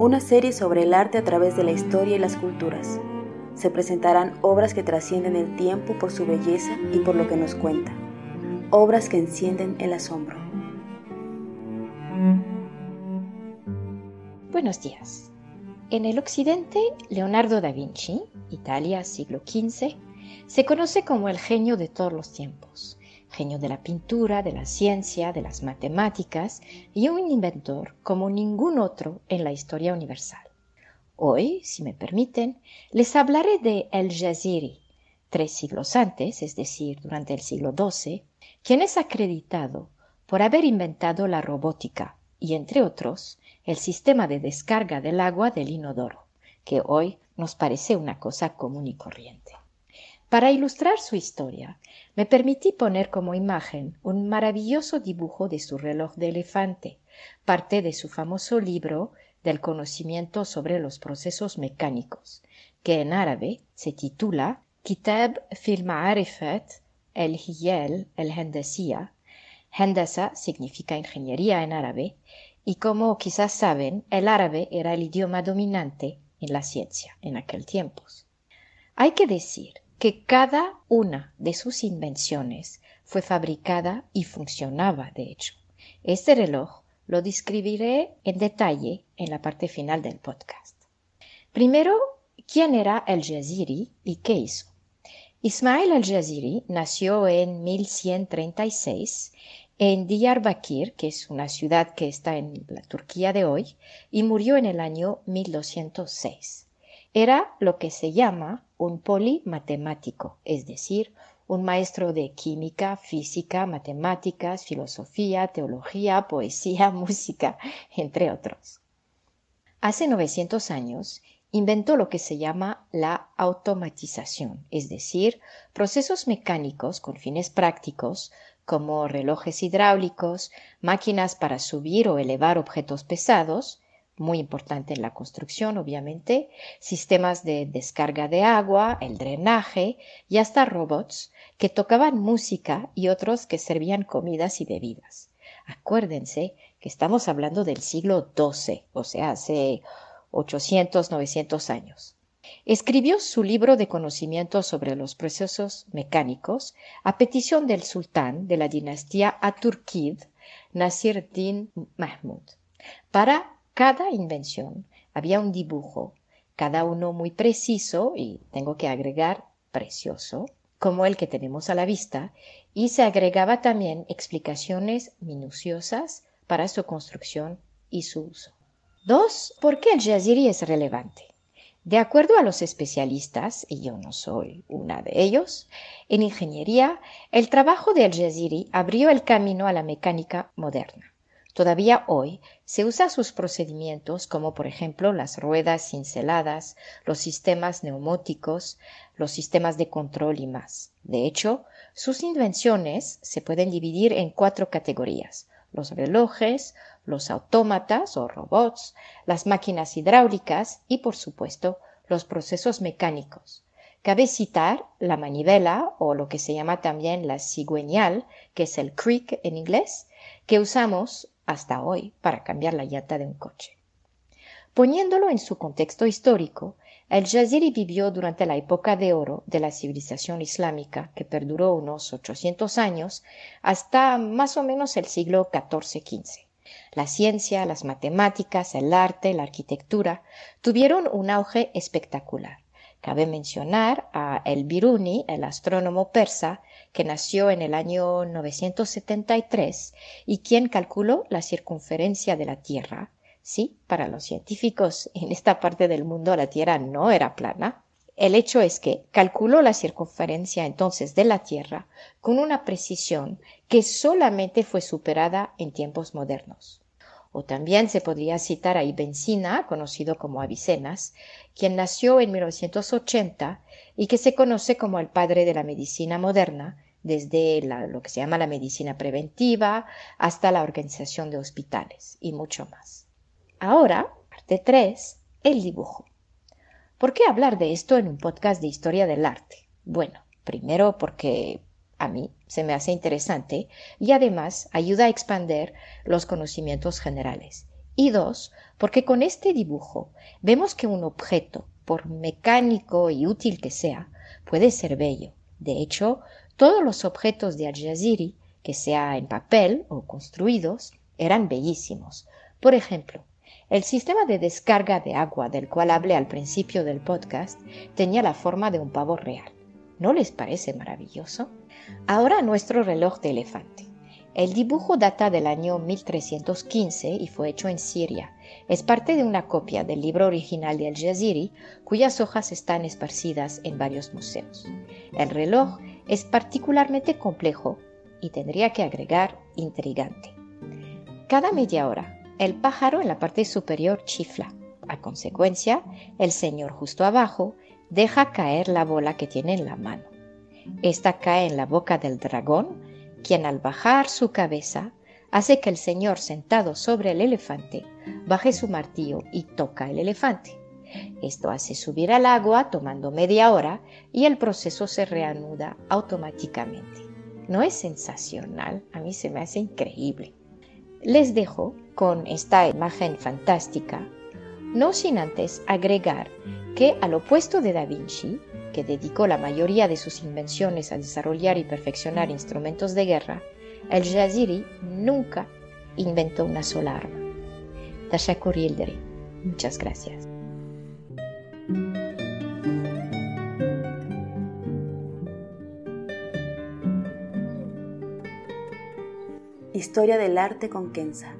Una serie sobre el arte a través de la historia y las culturas. Se presentarán obras que trascienden el tiempo por su belleza y por lo que nos cuenta. Obras que encienden el asombro. Buenos días. En el occidente, Leonardo da Vinci, Italia, siglo XV, se conoce como el genio de todos los tiempos, genio de la pintura, de la ciencia, de las matemáticas y un inventor como ningún otro en la historia universal. Hoy, si me permiten, les hablaré de El Jaziri, tres siglos antes, es decir, durante el siglo XII, quien es acreditado por haber inventado la robótica y, entre otros, el sistema de descarga del agua del inodoro, que hoy nos parece una cosa común y corriente. Para ilustrar su historia, me permití poner como imagen un maravilloso dibujo de su reloj de elefante, parte de su famoso libro del conocimiento sobre los procesos mecánicos, que en árabe se titula Kitab fil Ma'arifat el Hiyel el Hendesía. Hendesa significa ingeniería en árabe, y como quizás saben, el árabe era el idioma dominante en la ciencia en aquel tiempo. Hay que decir que cada una de sus invenciones fue fabricada y funcionaba, de hecho. Este reloj lo describiré en detalle en la parte final del podcast. Primero, ¿quién era el Jaziri y qué hizo? Ismail al-Jaziri nació en 1136 en Diyarbakir, que es una ciudad que está en la Turquía de hoy, y murió en el año 1206. Era lo que se llama un polimatemático, es decir, un maestro de química, física, matemáticas, filosofía, teología, poesía, música, entre otros. Hace 900 años inventó lo que se llama la automatización, es decir, procesos mecánicos con fines prácticos como relojes hidráulicos, máquinas para subir o elevar objetos pesados, muy importante en la construcción, obviamente, sistemas de descarga de agua, el drenaje y hasta robots que tocaban música y otros que servían comidas y bebidas. Acuérdense que estamos hablando del siglo XII, o sea, hace 800, 900 años. Escribió su libro de conocimiento sobre los procesos mecánicos a petición del sultán de la dinastía Aturkid, Nasir din Mahmud, para cada invención había un dibujo, cada uno muy preciso y tengo que agregar precioso, como el que tenemos a la vista, y se agregaba también explicaciones minuciosas para su construcción y su uso. Dos, ¿por qué el jaziri es relevante? De acuerdo a los especialistas, y yo no soy una de ellos, en ingeniería, el trabajo del jaziri abrió el camino a la mecánica moderna. Todavía hoy se usa sus procedimientos como por ejemplo las ruedas cinceladas, los sistemas neumóticos, los sistemas de control y más. De hecho, sus invenciones se pueden dividir en cuatro categorías los relojes, los autómatas o robots, las máquinas hidráulicas y, por supuesto, los procesos mecánicos. Cabe citar la manivela o lo que se llama también la cigüeñal, que es el creak en inglés, que usamos hasta hoy para cambiar la llanta de un coche. Poniéndolo en su contexto histórico, el Jaziri vivió durante la época de oro de la civilización islámica, que perduró unos 800 años hasta más o menos el siglo XIV-XV. La ciencia, las matemáticas, el arte, la arquitectura tuvieron un auge espectacular. Cabe mencionar a El Biruni, el astrónomo persa, que nació en el año 973 y quien calculó la circunferencia de la Tierra. Sí, para los científicos en esta parte del mundo la Tierra no era plana. El hecho es que calculó la circunferencia entonces de la Tierra con una precisión que solamente fue superada en tiempos modernos. O también se podría citar a Ibn Sina, conocido como Avicenas, quien nació en 1980 y que se conoce como el padre de la medicina moderna, desde lo que se llama la medicina preventiva hasta la organización de hospitales y mucho más. Ahora, parte 3, el dibujo. ¿Por qué hablar de esto en un podcast de historia del arte? Bueno, primero porque a mí se me hace interesante y además ayuda a expander los conocimientos generales. Y dos, porque con este dibujo vemos que un objeto, por mecánico y útil que sea, puede ser bello. De hecho, todos los objetos de Al-Jaziri, que sea en papel o construidos, eran bellísimos. Por ejemplo, el sistema de descarga de agua del cual hablé al principio del podcast tenía la forma de un pavo real. ¿No les parece maravilloso? Ahora nuestro reloj de elefante. El dibujo data del año 1315 y fue hecho en Siria. Es parte de una copia del libro original de Al-Jaziri, cuyas hojas están esparcidas en varios museos. El reloj es particularmente complejo y tendría que agregar intrigante. Cada media hora el pájaro en la parte superior chifla. A consecuencia, el señor justo abajo deja caer la bola que tiene en la mano. Esta cae en la boca del dragón, quien al bajar su cabeza hace que el señor sentado sobre el elefante baje su martillo y toca el elefante. Esto hace subir al agua tomando media hora y el proceso se reanuda automáticamente. ¿No es sensacional? A mí se me hace increíble. Les dejo con esta imagen fantástica, no sin antes agregar que al opuesto de Da Vinci, que dedicó la mayoría de sus invenciones a desarrollar y perfeccionar instrumentos de guerra, el Jaziri nunca inventó una sola arma. Tashakur. Muchas gracias. Historia del arte con Kenza.